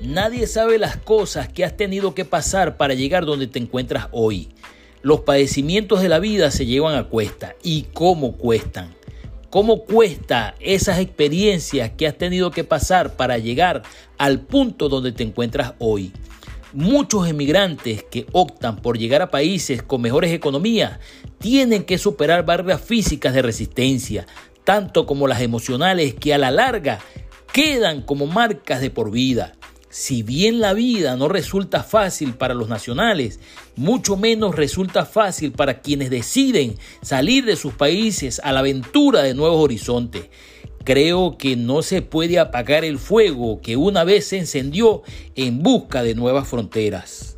Nadie sabe las cosas que has tenido que pasar para llegar donde te encuentras hoy. Los padecimientos de la vida se llevan a cuesta. ¿Y cómo cuestan? ¿Cómo cuesta esas experiencias que has tenido que pasar para llegar al punto donde te encuentras hoy? Muchos emigrantes que optan por llegar a países con mejores economías tienen que superar barreras físicas de resistencia, tanto como las emocionales que a la larga quedan como marcas de por vida. Si bien la vida no resulta fácil para los nacionales, mucho menos resulta fácil para quienes deciden salir de sus países a la aventura de nuevos horizontes. Creo que no se puede apagar el fuego que una vez se encendió en busca de nuevas fronteras.